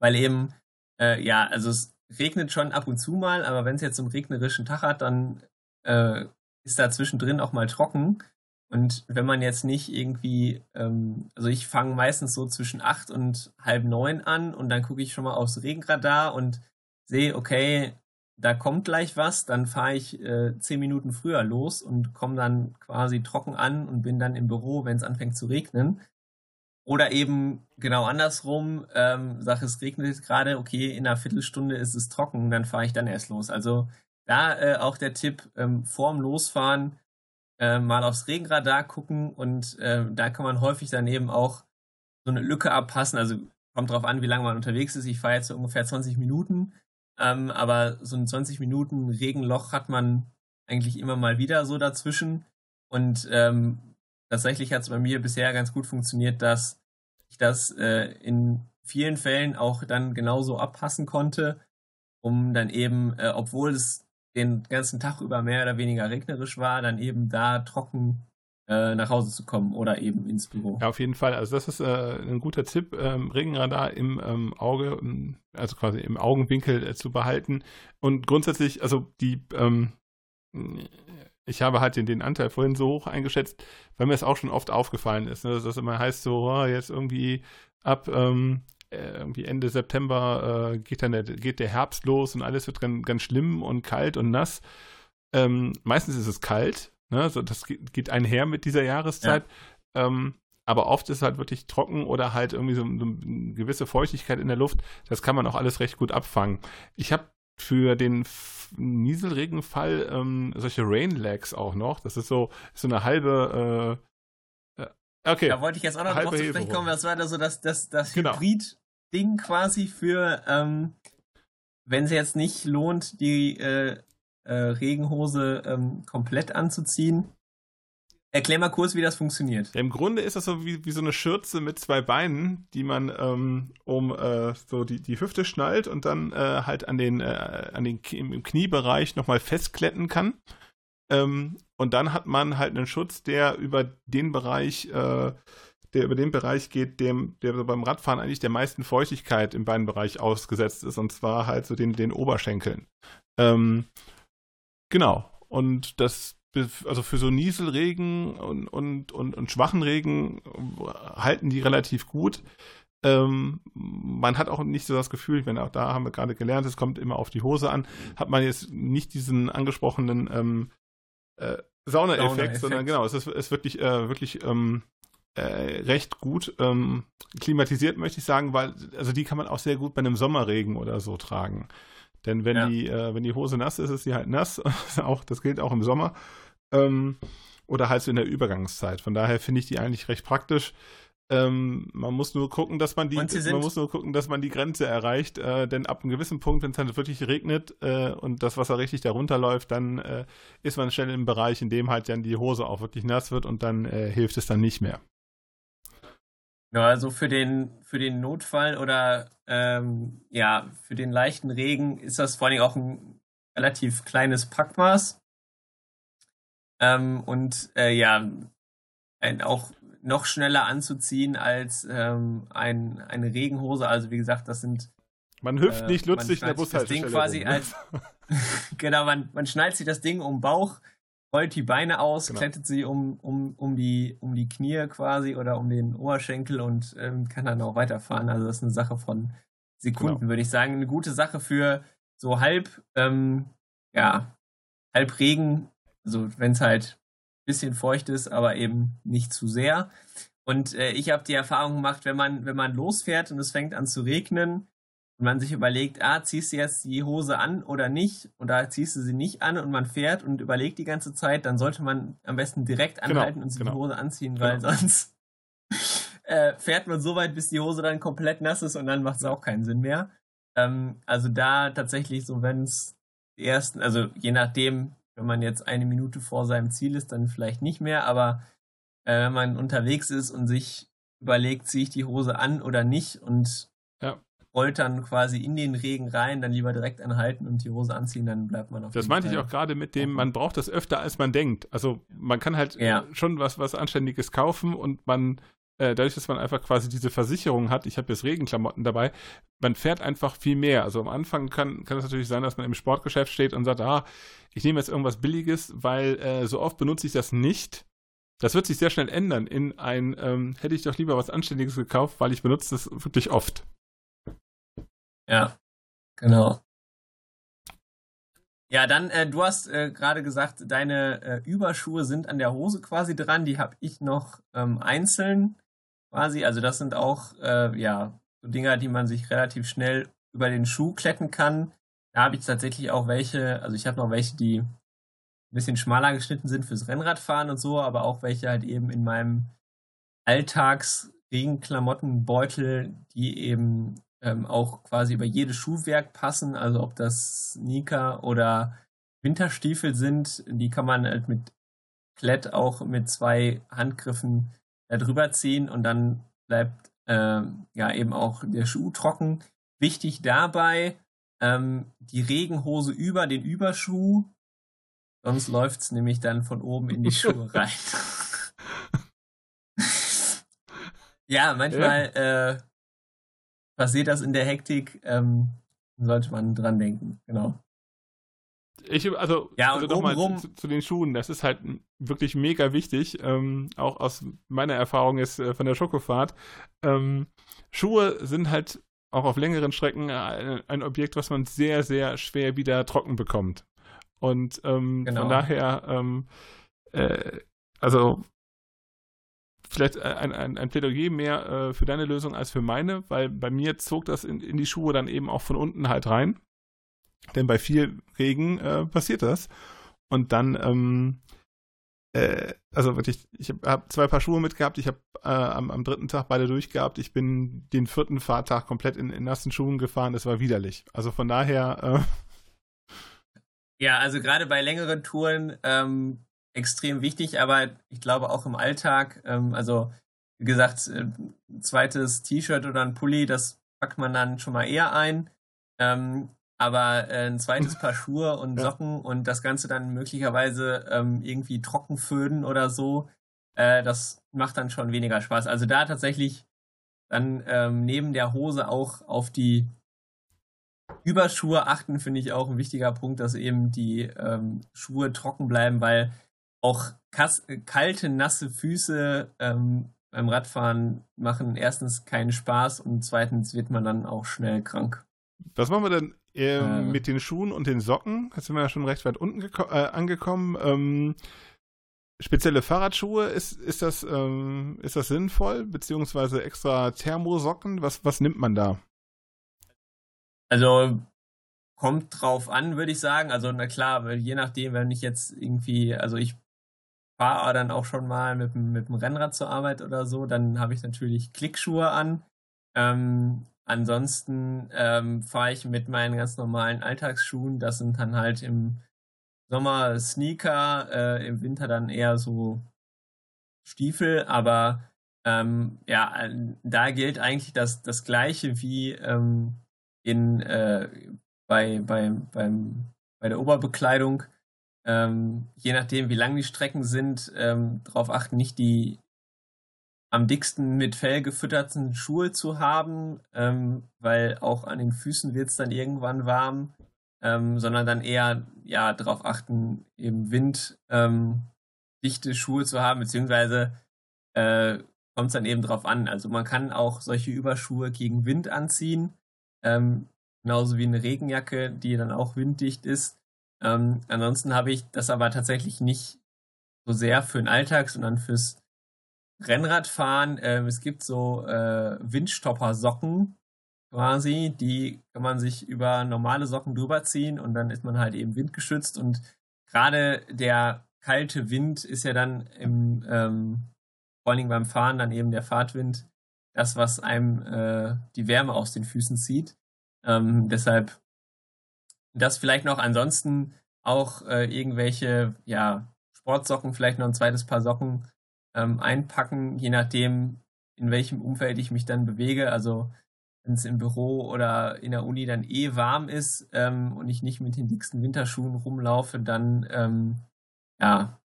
S3: Weil eben, äh, ja, also es regnet schon ab und zu mal, aber wenn es jetzt einen regnerischen Tag hat, dann äh, ist da zwischendrin auch mal trocken. Und wenn man jetzt nicht irgendwie, ähm, also ich fange meistens so zwischen acht und halb neun an und dann gucke ich schon mal aufs Regenradar und sehe, okay, da kommt gleich was, dann fahre ich äh, zehn Minuten früher los und komme dann quasi trocken an und bin dann im Büro, wenn es anfängt zu regnen. Oder eben genau andersrum, ähm, sage es regnet gerade, okay, in einer Viertelstunde ist es trocken, dann fahre ich dann erst los. Also da äh, auch der Tipp, ähm, vorm Losfahren äh, mal aufs Regenradar gucken und äh, da kann man häufig dann eben auch so eine Lücke abpassen. Also kommt drauf an, wie lange man unterwegs ist. Ich fahre jetzt so ungefähr 20 Minuten, ähm, aber so ein 20 Minuten Regenloch hat man eigentlich immer mal wieder so dazwischen. Und ähm, tatsächlich hat es bei mir bisher ganz gut funktioniert, dass ich das äh, in vielen Fällen auch dann genauso abpassen konnte, um dann eben, äh, obwohl es den ganzen Tag über mehr oder weniger regnerisch war, dann eben da trocken äh, nach Hause zu kommen oder eben ins Büro.
S2: Ja, auf jeden Fall. Also das ist äh, ein guter Tipp, ähm, Regenradar im ähm, Auge, also quasi im Augenwinkel äh, zu behalten. Und grundsätzlich, also die, ähm, ich habe halt den, den Anteil vorhin so hoch eingeschätzt, weil mir es auch schon oft aufgefallen ist, ne, dass das immer heißt so, oh, jetzt irgendwie ab ähm, äh, irgendwie Ende September äh, geht dann der, geht der Herbst los und alles wird ganz, ganz schlimm und kalt und nass. Ähm, meistens ist es kalt, ne? so, das geht, einher mit dieser Jahreszeit. Ja. Ähm, aber oft ist es halt wirklich trocken oder halt irgendwie so, so, eine gewisse Feuchtigkeit in der Luft. Das kann man auch alles recht gut abfangen. Ich habe für den Nieselregenfall ähm, solche Rainlags auch noch. Das ist so, so eine halbe
S3: äh, Okay. Da wollte ich jetzt auch noch drauf zu sprechen kommen. Das war da so das, das, das genau. Hybrid Ding quasi für, ähm, wenn es jetzt nicht lohnt, die äh, äh, Regenhose ähm, komplett anzuziehen. Erklär mal kurz, wie das funktioniert.
S2: Ja, Im Grunde ist das so wie, wie so eine Schürze mit zwei Beinen, die man ähm, um äh, so die, die Hüfte schnallt und dann äh, halt an den, äh, an den im Kniebereich nochmal festkletten kann. Ähm, und dann hat man halt einen Schutz, der über den Bereich äh, der über den Bereich geht, dem, der beim Radfahren eigentlich der meisten Feuchtigkeit im Beinbereich ausgesetzt ist, und zwar halt so den, den Oberschenkeln. Ähm, genau. Und das, also für so Nieselregen und, und, und, und schwachen Regen halten die relativ gut. Ähm, man hat auch nicht so das Gefühl, ich meine, auch da haben wir gerade gelernt, es kommt immer auf die Hose an, hat man jetzt nicht diesen angesprochenen ähm, äh, Sauna-Effekt, sondern genau, es ist, ist wirklich, äh, wirklich ähm, äh, recht gut ähm, klimatisiert, möchte ich sagen, weil also die kann man auch sehr gut bei einem Sommerregen oder so tragen. Denn wenn ja. die, äh, wenn die Hose nass ist, ist sie halt nass. auch, das gilt auch im Sommer. Ähm, oder halt so in der Übergangszeit. Von daher finde ich die eigentlich recht praktisch. Ähm, man muss nur gucken, dass man die, man muss nur gucken, dass man die Grenze erreicht, äh, denn ab einem gewissen Punkt, wenn es dann wirklich regnet äh, und das Wasser richtig darunter läuft, dann äh, ist man schnell im Bereich, in dem halt dann die Hose auch wirklich nass wird und dann äh, hilft es dann nicht mehr.
S3: Ja, also für den, für den Notfall oder ähm, ja, für den leichten Regen ist das vor allem auch ein relativ kleines Packmaß. Ähm, und äh, ja, ein, auch noch schneller anzuziehen als ähm, ein, eine Regenhose. Also wie gesagt, das sind.
S2: Man hüpft äh, nicht lustig in der Bushaltestelle.
S3: Das Ding quasi rum, ne? als. genau, man, man schnallt sich das Ding um den Bauch rollt die Beine aus, genau. klettet sie um, um, um, die, um die Knie quasi oder um den Oberschenkel und ähm, kann dann auch weiterfahren. Also das ist eine Sache von Sekunden, genau. würde ich sagen. Eine gute Sache für so halb, ähm, ja, halb Regen, also wenn es halt ein bisschen feucht ist, aber eben nicht zu sehr. Und äh, ich habe die Erfahrung gemacht, wenn man, wenn man losfährt und es fängt an zu regnen, und man sich überlegt, ah, ziehst du jetzt die Hose an oder nicht? Oder ziehst du sie nicht an und man fährt und überlegt die ganze Zeit, dann sollte man am besten direkt genau, anhalten genau, und sich genau. die Hose anziehen, weil genau. sonst äh, fährt man so weit, bis die Hose dann komplett nass ist und dann macht es auch keinen Sinn mehr. Ähm, also da tatsächlich so, wenn es die ersten, also je nachdem, wenn man jetzt eine Minute vor seinem Ziel ist, dann vielleicht nicht mehr, aber äh, wenn man unterwegs ist und sich überlegt, ziehe ich die Hose an oder nicht und dann quasi in den Regen rein, dann lieber direkt anhalten und die Hose anziehen, dann bleibt man auf
S2: Das meinte Fall. ich auch gerade mit dem, man braucht das öfter, als man denkt. Also man kann halt ja. schon was, was Anständiges kaufen und man, äh, dadurch, dass man einfach quasi diese Versicherung hat, ich habe jetzt Regenklamotten dabei, man fährt einfach viel mehr. Also am Anfang kann, kann es natürlich sein, dass man im Sportgeschäft steht und sagt, ah, ich nehme jetzt irgendwas Billiges, weil äh, so oft benutze ich das nicht. Das wird sich sehr schnell ändern in ein, ähm, hätte ich doch lieber was Anständiges gekauft, weil ich benutze das wirklich oft.
S3: Ja, genau. Ja, dann, äh, du hast äh, gerade gesagt, deine äh, Überschuhe sind an der Hose quasi dran. Die habe ich noch ähm, einzeln quasi. Also das sind auch, äh, ja, so Dinger, die man sich relativ schnell über den Schuh kletten kann. Da habe ich tatsächlich auch welche, also ich habe noch welche, die ein bisschen schmaler geschnitten sind fürs Rennradfahren und so, aber auch welche halt eben in meinem Alltags-Regenklamottenbeutel, die eben ähm, auch quasi über jedes Schuhwerk passen. Also ob das Sneaker oder Winterstiefel sind, die kann man halt mit komplett auch mit zwei Handgriffen da drüber ziehen und dann bleibt äh, ja eben auch der Schuh trocken. Wichtig dabei, ähm, die Regenhose über den Überschuh, sonst läuft es nämlich dann von oben in die Schuhe rein. ja, manchmal ja. Äh, passiert das in der Hektik, ähm, sollte man dran denken, genau.
S2: Ich, also,
S3: ja,
S2: also
S3: nochmal
S2: zu, zu, den Schuhen, das ist halt wirklich mega wichtig. Ähm, auch aus meiner Erfahrung ist äh, von der Schokofahrt. Ähm, Schuhe sind halt auch auf längeren Strecken ein, ein, Objekt, was man sehr, sehr schwer wieder trocken bekommt. Und ähm, genau. von daher, ähm, äh, also vielleicht ein, ein, ein Plädoyer mehr äh, für deine Lösung als für meine, weil bei mir zog das in, in die Schuhe dann eben auch von unten halt rein. Denn bei viel Regen äh, passiert das. Und dann, ähm, äh, also wirklich, ich habe hab zwei Paar Schuhe mitgehabt. Ich habe äh, am, am, dritten Tag beide durchgehabt. Ich bin den vierten Fahrtag komplett in, in nassen Schuhen gefahren. Das war widerlich. Also von daher. Äh,
S3: ja, also gerade bei längeren Touren ähm, extrem wichtig, aber ich glaube auch im Alltag. Ähm, also wie gesagt, ein äh, zweites T-Shirt oder ein Pulli, das packt man dann schon mal eher ein. Ähm, aber äh, ein zweites Paar Schuhe und Socken und das Ganze dann möglicherweise ähm, irgendwie trocken föhnen oder so, äh, das macht dann schon weniger Spaß. Also da tatsächlich dann ähm, neben der Hose auch auf die Überschuhe achten, finde ich auch ein wichtiger Punkt, dass eben die ähm, Schuhe trocken bleiben, weil auch kalte, nasse Füße ähm, beim Radfahren machen erstens keinen Spaß und zweitens wird man dann auch schnell krank.
S2: Was machen wir denn ähm, äh. mit den Schuhen und den Socken? Jetzt sind wir ja schon recht weit unten äh, angekommen. Ähm, spezielle Fahrradschuhe, ist, ist, das, ähm, ist das sinnvoll? Beziehungsweise extra Thermosocken? Was, was nimmt man da?
S3: Also kommt drauf an, würde ich sagen. Also na klar, je nachdem, wenn ich jetzt irgendwie, also ich fahre dann auch schon mal mit, mit dem Rennrad zur Arbeit oder so, dann habe ich natürlich Klickschuhe an. Ähm, Ansonsten ähm, fahre ich mit meinen ganz normalen Alltagsschuhen. Das sind dann halt im Sommer Sneaker, äh, im Winter dann eher so Stiefel. Aber ähm, ja, da gilt eigentlich das, das Gleiche wie ähm, in, äh, bei, bei, beim, bei der Oberbekleidung. Ähm, je nachdem, wie lang die Strecken sind, ähm, darauf achten, nicht die am dicksten mit Fell gefütterten Schuhe zu haben, ähm, weil auch an den Füßen wird es dann irgendwann warm, ähm, sondern dann eher ja darauf achten, eben winddichte ähm, Schuhe zu haben, beziehungsweise äh, kommt es dann eben drauf an. Also man kann auch solche Überschuhe gegen Wind anziehen, ähm, genauso wie eine Regenjacke, die dann auch winddicht ist. Ähm, ansonsten habe ich das aber tatsächlich nicht so sehr für den Alltag, sondern fürs Rennradfahren, ähm, es gibt so äh, Windstopper-Socken quasi, die kann man sich über normale Socken drüber ziehen und dann ist man halt eben windgeschützt und gerade der kalte Wind ist ja dann im, ähm, vor allen Dingen beim Fahren dann eben der Fahrtwind, das, was einem äh, die Wärme aus den Füßen zieht. Ähm, deshalb das vielleicht noch ansonsten auch äh, irgendwelche, ja, Sportsocken, vielleicht noch ein zweites Paar Socken ähm, einpacken, je nachdem, in welchem Umfeld ich mich dann bewege. Also wenn es im Büro oder in der Uni dann eh warm ist ähm, und ich nicht mit den dicksten Winterschuhen rumlaufe, dann ähm, ja,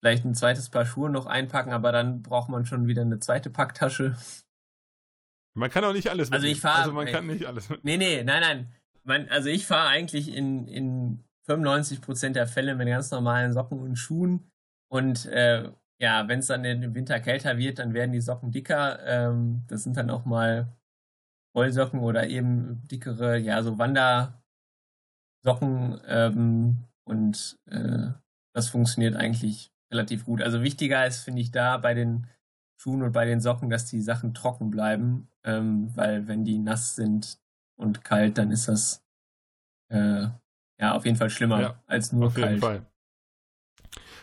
S3: vielleicht ein zweites Paar Schuhe noch einpacken, aber dann braucht man schon wieder eine zweite Packtasche.
S2: Man kann auch nicht alles
S3: Also ich fahre.
S2: Also man kann nicht alles
S3: Nee, nee, nein, nein. Man, also ich fahre eigentlich in, in 95% der Fälle mit ganz normalen Socken und Schuhen und äh, ja, wenn es dann im Winter kälter wird, dann werden die Socken dicker. Ähm, das sind dann auch mal Wollsocken oder eben dickere, ja, so Wandersocken. Ähm, und äh, das funktioniert eigentlich relativ gut. Also wichtiger ist, finde ich, da bei den Schuhen und bei den Socken, dass die Sachen trocken bleiben, ähm, weil wenn die nass sind und kalt, dann ist das äh, ja auf jeden Fall schlimmer ja, als nur
S2: auf
S3: kalt.
S2: Jeden Fall.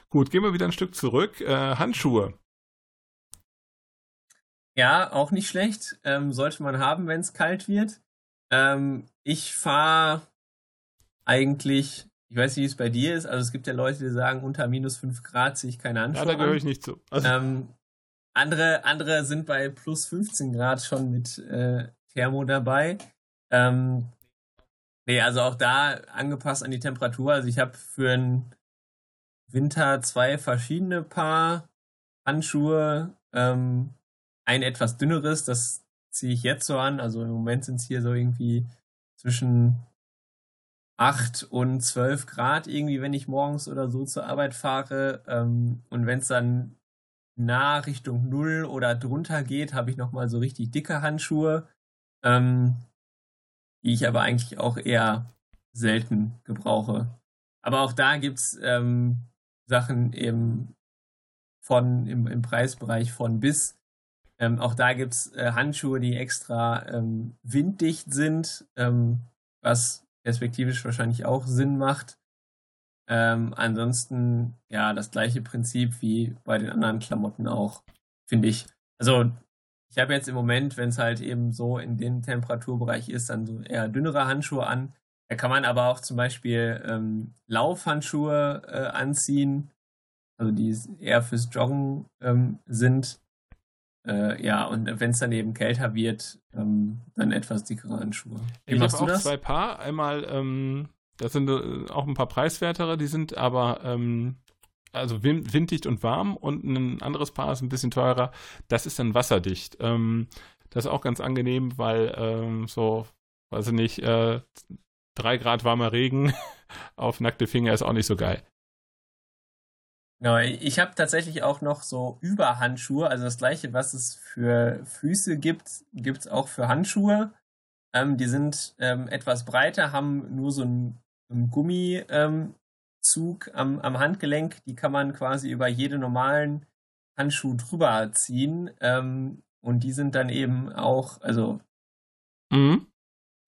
S2: Gut, gehen wir wieder ein Stück zurück. Äh, Handschuhe.
S3: Ja, auch nicht schlecht. Ähm, sollte man haben, wenn es kalt wird. Ähm, ich fahre eigentlich ich weiß nicht, wie es bei dir ist. Also es gibt ja Leute, die sagen, unter minus 5 Grad ziehe ich keine Handschuhe.
S2: Ja, da gehöre ich nicht zu.
S3: Also ähm, andere, andere sind bei plus 15 Grad schon mit äh, Thermo dabei. Ähm, nee, also auch da angepasst an die Temperatur. Also ich habe für den Winter zwei verschiedene Paar Handschuhe. Ähm, ein etwas dünneres, das ziehe ich jetzt so an. Also im Moment sind es hier so irgendwie zwischen 8 und 12 Grad irgendwie, wenn ich morgens oder so zur Arbeit fahre. Ähm, und wenn es dann nah Richtung Null oder drunter geht, habe ich nochmal so richtig dicke Handschuhe, ähm, die ich aber eigentlich auch eher selten gebrauche. Aber auch da gibt es ähm, Sachen eben von im, im Preisbereich von bis. Ähm, auch da gibt es äh, Handschuhe, die extra ähm, winddicht sind, ähm, was perspektivisch wahrscheinlich auch Sinn macht. Ähm, ansonsten, ja, das gleiche Prinzip wie bei den anderen Klamotten auch, finde ich. Also, ich habe jetzt im Moment, wenn es halt eben so in dem Temperaturbereich ist, dann so eher dünnere Handschuhe an. Da kann man aber auch zum Beispiel ähm, Laufhandschuhe äh, anziehen, also die eher fürs Joggen ähm, sind. Äh, ja, und wenn es dann eben kälter wird, ähm, dann etwas dickere Handschuhe.
S2: Wie ich habe auch das? zwei Paar. Einmal ähm, das sind äh, auch ein paar preiswertere, die sind aber ähm, also winddicht und warm und ein anderes Paar ist ein bisschen teurer. Das ist dann wasserdicht. Ähm, das ist auch ganz angenehm, weil ähm, so, weiß ich nicht, äh, drei Grad warmer Regen auf nackte Finger ist auch nicht so geil.
S3: Genau, ich habe tatsächlich auch noch so Überhandschuhe, also das gleiche, was es für Füße gibt, gibt es auch für Handschuhe. Ähm, die sind ähm, etwas breiter, haben nur so ein einem Gummizug ähm, am, am Handgelenk. Die kann man quasi über jeden normalen Handschuh drüber ziehen. Ähm, und die sind dann eben auch, also mhm.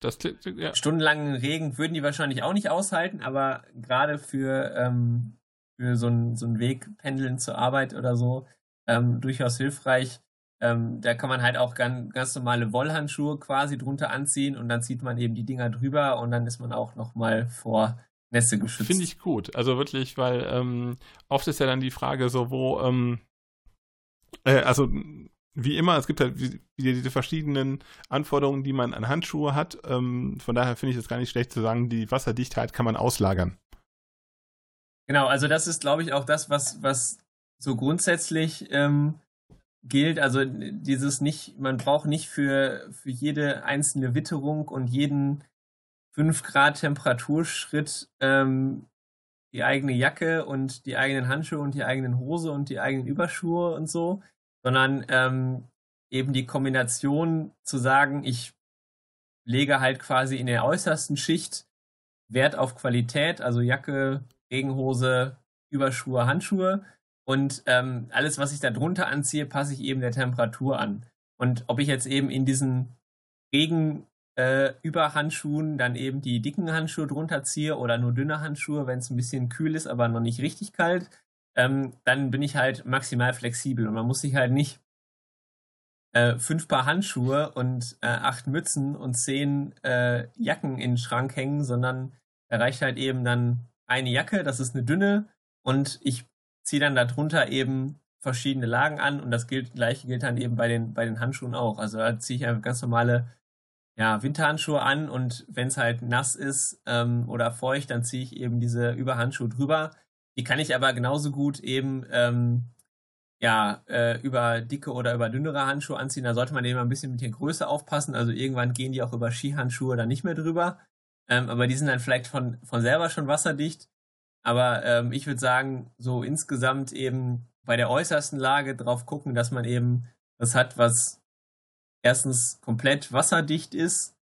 S3: das, ja. stundenlangen Regen würden die wahrscheinlich auch nicht aushalten, aber gerade für, ähm, für so einen so Weg pendeln zur Arbeit oder so ähm, durchaus hilfreich. Ähm, da kann man halt auch ganz, ganz normale Wollhandschuhe quasi drunter anziehen und dann zieht man eben die Dinger drüber und dann ist man auch nochmal vor Nässe geschützt.
S2: Finde ich gut. Also wirklich, weil ähm, oft ist ja dann die Frage so, wo, ähm, äh, also wie immer, es gibt halt wieder diese verschiedenen Anforderungen, die man an Handschuhe hat. Ähm, von daher finde ich es gar nicht schlecht zu sagen, die Wasserdichtheit kann man auslagern.
S3: Genau, also das ist, glaube ich, auch das, was, was so grundsätzlich ähm, gilt. Also dieses nicht, man braucht nicht für, für jede einzelne Witterung und jeden 5 Grad Temperaturschritt ähm, die eigene Jacke und die eigenen Handschuhe und die eigenen Hose und die eigenen Überschuhe und so, sondern ähm, eben die Kombination zu sagen, ich lege halt quasi in der äußersten Schicht Wert auf Qualität, also Jacke, Regenhose, Überschuhe, Handschuhe und ähm, alles, was ich da drunter anziehe, passe ich eben der Temperatur an. Und ob ich jetzt eben in diesen Regen äh, über Handschuhen dann eben die dicken Handschuhe drunter ziehe oder nur dünne Handschuhe, wenn es ein bisschen kühl ist, aber noch nicht richtig kalt, ähm, dann bin ich halt maximal flexibel und man muss sich halt nicht äh, fünf Paar Handschuhe und äh, acht Mützen und zehn äh, Jacken in den Schrank hängen, sondern da reicht halt eben dann eine Jacke, das ist eine dünne und ich ziehe dann darunter eben verschiedene Lagen an und das gilt, gleiche gilt dann eben bei den, bei den Handschuhen auch. Also da ziehe ich einfach ganz normale ja, Winterhandschuhe an und wenn es halt nass ist ähm, oder feucht, dann ziehe ich eben diese Überhandschuhe drüber. Die kann ich aber genauso gut eben ähm, ja, äh, über dicke oder über dünnere Handschuhe anziehen. Da sollte man eben ein bisschen mit der Größe aufpassen. Also irgendwann gehen die auch über Skihandschuhe dann nicht mehr drüber. Ähm, aber die sind dann vielleicht von, von selber schon wasserdicht. Aber ähm, ich würde sagen, so insgesamt eben bei der äußersten Lage drauf gucken, dass man eben das hat, was erstens komplett wasserdicht ist.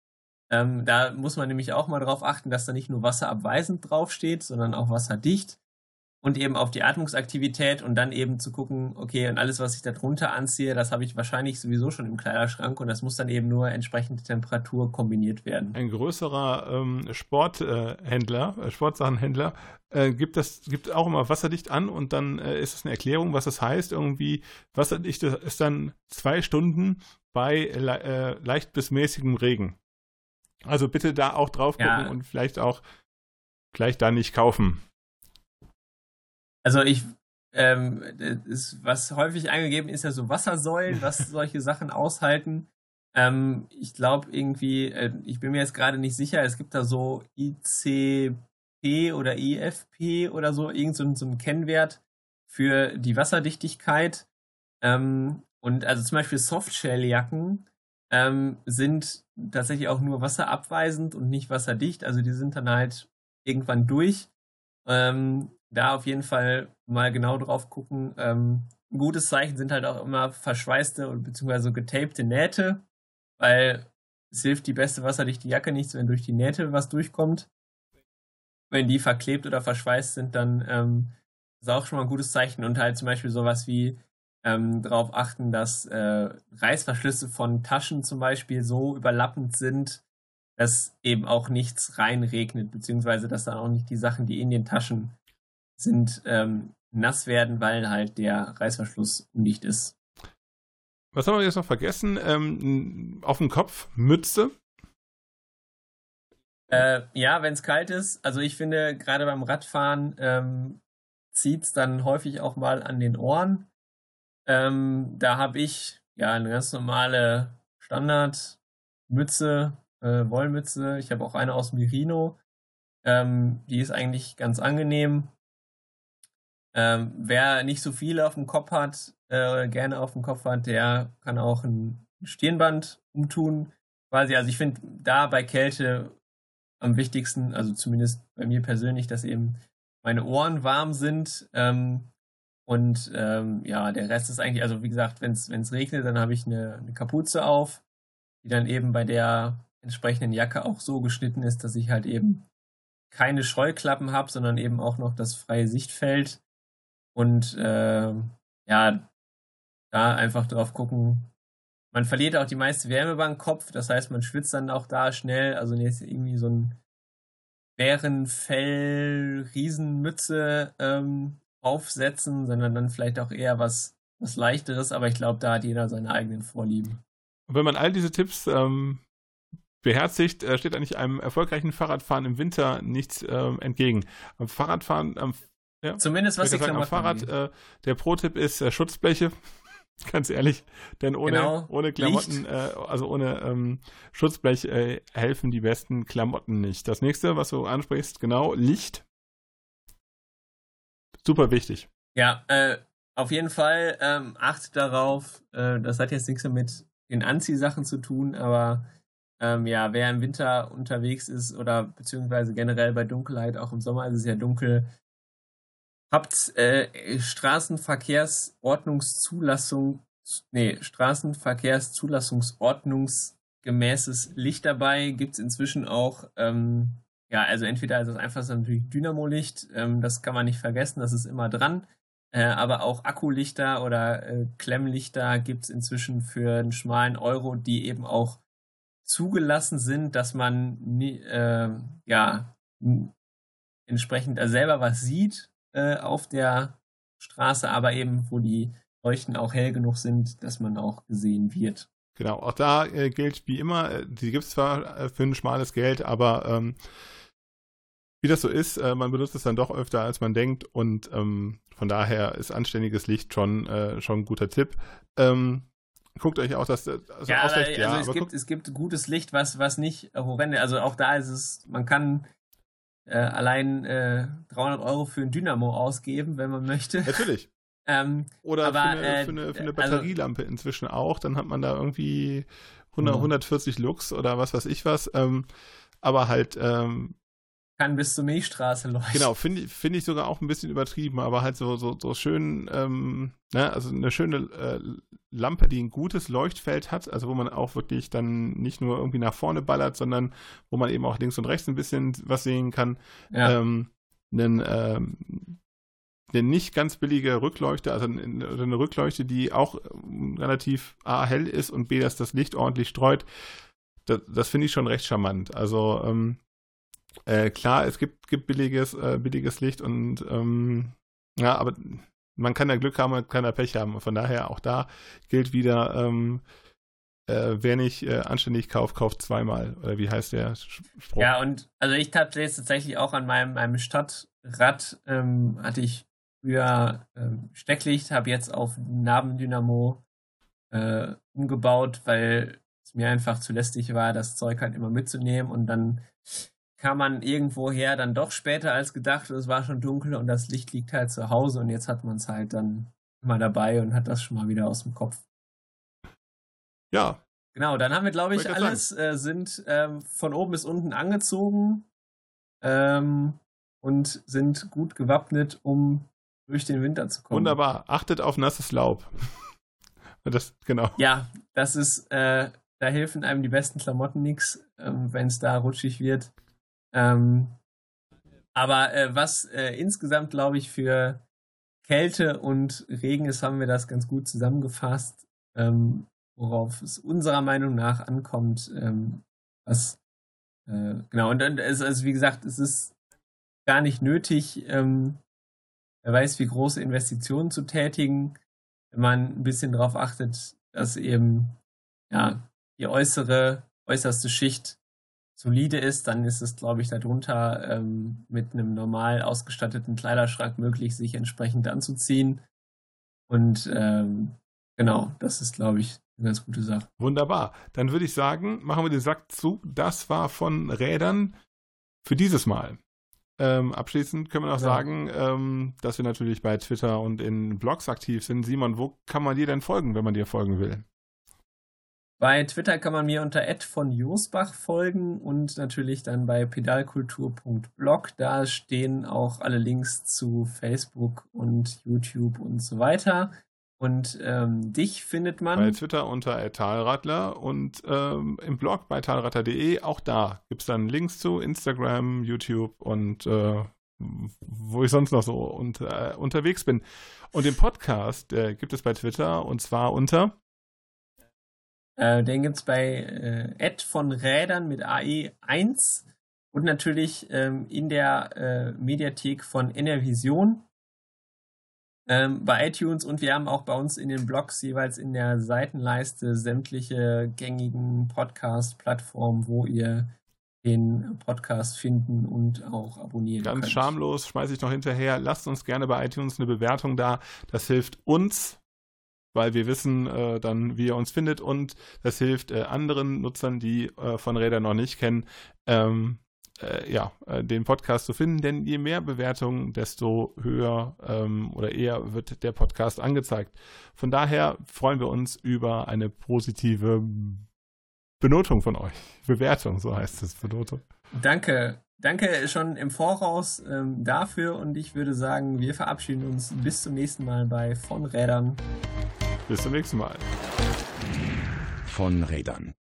S3: Ähm, da muss man nämlich auch mal drauf achten, dass da nicht nur wasserabweisend draufsteht, sondern auch wasserdicht und eben auf die Atmungsaktivität und dann eben zu gucken, okay, und alles, was ich da drunter anziehe, das habe ich wahrscheinlich sowieso schon im Kleiderschrank und das muss dann eben nur entsprechende Temperatur kombiniert werden.
S2: Ein größerer ähm, Sporthändler, äh, Sportsachenhändler, äh, gibt das gibt auch immer wasserdicht an und dann äh, ist es eine Erklärung, was das heißt. Irgendwie wasserdicht ist dann zwei Stunden bei le äh, leicht bis mäßigem Regen. Also bitte da auch drauf gucken ja. und vielleicht auch gleich da nicht kaufen.
S3: Also ich, ähm, ist, was häufig angegeben ist ja so Wassersäulen, was solche Sachen aushalten. Ähm, ich glaube irgendwie, äh, ich bin mir jetzt gerade nicht sicher, es gibt da so ICP oder IFP oder so, irgend so, so einen Kennwert für die Wasserdichtigkeit. Ähm, und also zum Beispiel Softshell-Jacken ähm, sind tatsächlich auch nur wasserabweisend und nicht wasserdicht. Also die sind dann halt irgendwann durch. Ähm, da auf jeden Fall mal genau drauf gucken. Ähm, ein gutes Zeichen sind halt auch immer verschweißte und beziehungsweise getapte Nähte, weil es hilft die beste wasserdichte Jacke nichts, wenn durch die Nähte was durchkommt. Wenn die verklebt oder verschweißt sind, dann ähm, ist auch schon mal ein gutes Zeichen. Und halt zum Beispiel sowas wie ähm, darauf achten, dass äh, Reißverschlüsse von Taschen zum Beispiel so überlappend sind, dass eben auch nichts reinregnet, beziehungsweise dass dann auch nicht die Sachen, die in den Taschen sind, ähm, nass werden, weil halt der Reißverschluss nicht ist.
S2: Was haben wir jetzt noch vergessen? Ähm, auf dem Kopf Mütze.
S3: Äh, ja, wenn es kalt ist. Also ich finde, gerade beim Radfahren ähm, zieht es dann häufig auch mal an den Ohren. Ähm, da habe ich ja eine ganz normale Standardmütze, äh, Wollmütze. Ich habe auch eine aus Merino. Ähm, die ist eigentlich ganz angenehm. Ähm, wer nicht so viele auf dem Kopf hat, äh, gerne auf dem Kopf hat, der kann auch ein Stirnband umtun. Quasi, also ich finde da bei Kälte am wichtigsten, also zumindest bei mir persönlich, dass eben meine Ohren warm sind. Ähm, und ähm, ja, der Rest ist eigentlich, also wie gesagt, wenn es regnet, dann habe ich eine, eine Kapuze auf, die dann eben bei der entsprechenden Jacke auch so geschnitten ist, dass ich halt eben keine Scheuklappen habe, sondern eben auch noch das freie Sichtfeld. Und äh, ja, da einfach drauf gucken. Man verliert auch die meiste Wärme beim Kopf, das heißt, man schwitzt dann auch da schnell. Also jetzt irgendwie so ein Bärenfell, Riesenmütze ähm, aufsetzen, sondern dann vielleicht auch eher was, was leichteres. Aber ich glaube, da hat jeder seine eigenen Vorlieben.
S2: Und wenn man all diese Tipps ähm, beherzigt, äh, steht eigentlich einem erfolgreichen Fahrradfahren im Winter nichts ähm, entgegen. Am Fahrradfahren, am
S3: ja. Zumindest was
S2: die sagen, am Fahrrad, äh, der Pro-Tipp ist äh, Schutzbleche. Ganz ehrlich, denn ohne, genau. ohne Klamotten, äh, also ohne ähm, Schutzblech äh, helfen die besten Klamotten nicht. Das nächste, was du ansprichst, genau, Licht. Super wichtig.
S3: Ja, äh, auf jeden Fall ähm, achtet darauf, äh, das hat jetzt nichts mit den Anziehsachen zu tun, aber ähm, ja, wer im Winter unterwegs ist oder beziehungsweise generell bei Dunkelheit, auch im Sommer ist es ja dunkel, habt äh, Straßenverkehrsordnungszulassung, nee, Straßenverkehrszulassungsordnungsgemäßes Licht dabei. Gibt es inzwischen auch, ähm, ja, also entweder ist es einfach so natürlich Dynamo-Licht, ähm, das kann man nicht vergessen, das ist immer dran. Äh, aber auch Akkulichter oder äh, Klemmlichter gibt es inzwischen für einen schmalen Euro, die eben auch zugelassen sind, dass man äh, ja entsprechend selber was sieht, äh, auf der Straße, aber eben, wo die Leuchten auch hell genug sind, dass man auch gesehen wird.
S2: Genau, auch da äh, gilt wie immer, äh, die gibt es zwar äh, für ein schmales Geld, aber ähm, wie das so ist, äh, man benutzt es dann doch öfter, als man denkt und ähm, von daher ist anständiges Licht schon, äh, schon ein guter Tipp. Ähm, guckt euch auch das also
S3: ja, also ja, es, gibt, es gibt gutes Licht, was, was nicht horrende, also auch da ist es, man kann äh, allein äh, 300 Euro für ein Dynamo ausgeben, wenn man möchte.
S2: Natürlich.
S3: ähm,
S2: Oder aber, für, eine, äh, für, eine, für, eine, also Batterielampe also, inzwischen auch. Dann hat man da irgendwie 100, 140 Lux oder was weiß ich was. Ähm, aber halt ähm,
S3: kann bis zur Milchstraße leuchten.
S2: Genau, finde ich, find ich sogar auch ein bisschen übertrieben, aber halt so, so, so schön, ähm, ne, also eine schöne äh, Lampe, die ein gutes Leuchtfeld hat, also wo man auch wirklich dann nicht nur irgendwie nach vorne ballert, sondern wo man eben auch links und rechts ein bisschen was sehen kann. Ja. Ähm, einen, ähm, eine nicht ganz billige Rückleuchte, also eine Rückleuchte, die auch ähm, relativ A hell ist und B, dass das Licht ordentlich streut, das, das finde ich schon recht charmant. Also ähm, äh, klar, es gibt, gibt billiges, äh, billiges Licht und ähm, ja, aber man kann ja Glück haben, man kann ja Pech haben. Von daher auch da gilt wieder, ähm, äh, wer nicht äh, anständig kauft, kauft zweimal. Oder wie heißt der
S3: Spruch? Ja, und also ich habe jetzt tatsächlich auch an meinem, meinem Stadtrad ähm, hatte ich früher ähm, Stecklicht, habe jetzt auf Nabendynamo äh, umgebaut, weil es mir einfach zu lästig war, das Zeug halt immer mitzunehmen und dann kam man irgendwoher dann doch später als gedacht, es war schon dunkel und das Licht liegt halt zu Hause und jetzt hat man es halt dann immer dabei und hat das schon mal wieder aus dem Kopf.
S2: Ja.
S3: Genau, dann haben wir, glaube ich, alles äh, sind ähm, von oben bis unten angezogen ähm, und sind gut gewappnet, um durch den Winter zu kommen.
S2: Wunderbar. Achtet auf nasses Laub. das, genau.
S3: Ja, das ist, äh, da helfen einem die besten Klamotten nichts, ähm, wenn es da rutschig wird. Ähm, aber äh, was äh, insgesamt, glaube ich, für Kälte und Regen ist, haben wir das ganz gut zusammengefasst. Ähm, worauf es unserer Meinung nach ankommt. Ähm, was, äh, genau, und dann ist, also wie gesagt, es ist gar nicht nötig, ähm, wer weiß, wie große Investitionen zu tätigen, wenn man ein bisschen darauf achtet, dass eben ja, die äußere, äußerste Schicht solide ist, dann ist es, glaube ich, darunter ähm, mit einem normal ausgestatteten Kleiderschrank möglich, sich entsprechend anzuziehen. Und ähm, genau, das ist, glaube ich, eine ganz gute Sache.
S2: Wunderbar. Dann würde ich sagen, machen wir den Sack zu. Das war von Rädern für dieses Mal. Ähm, abschließend können wir noch ja. sagen, ähm, dass wir natürlich bei Twitter und in Blogs aktiv sind. Simon, wo kann man dir denn folgen, wenn man dir folgen will?
S3: Bei Twitter kann man mir unter von Josbach folgen und natürlich dann bei pedalkultur.blog. Da stehen auch alle Links zu Facebook und YouTube und so weiter. Und ähm, dich findet man.
S2: Bei Twitter unter Talradler und ähm, im Blog bei talradler.de. Auch da gibt es dann Links zu Instagram, YouTube und äh, wo ich sonst noch so unter, äh, unterwegs bin. Und den Podcast äh, gibt es bei Twitter und zwar unter.
S3: Äh, den gibt es bei äh, Ed von Rädern mit AE1 und natürlich ähm, in der äh, Mediathek von Enervision ähm, bei iTunes und wir haben auch bei uns in den Blogs jeweils in der Seitenleiste sämtliche gängigen Podcast-Plattformen, wo ihr den Podcast finden und auch abonnieren
S2: Ganz
S3: könnt.
S2: schamlos schmeiße ich noch hinterher. Lasst uns gerne bei iTunes eine Bewertung da. Das hilft uns, weil wir wissen äh, dann, wie ihr uns findet und das hilft äh, anderen Nutzern, die äh, von Rädern noch nicht kennen, ähm, äh, ja, äh, den Podcast zu finden, denn je mehr Bewertungen, desto höher ähm, oder eher wird der Podcast angezeigt. Von daher freuen wir uns über eine positive Benotung von euch. Bewertung, so heißt es, Benotung.
S3: Danke. Danke schon im Voraus ähm, dafür und ich würde sagen, wir verabschieden uns bis zum nächsten Mal bei Von Rädern.
S2: Bis zum nächsten Mal.
S1: Von Rädern.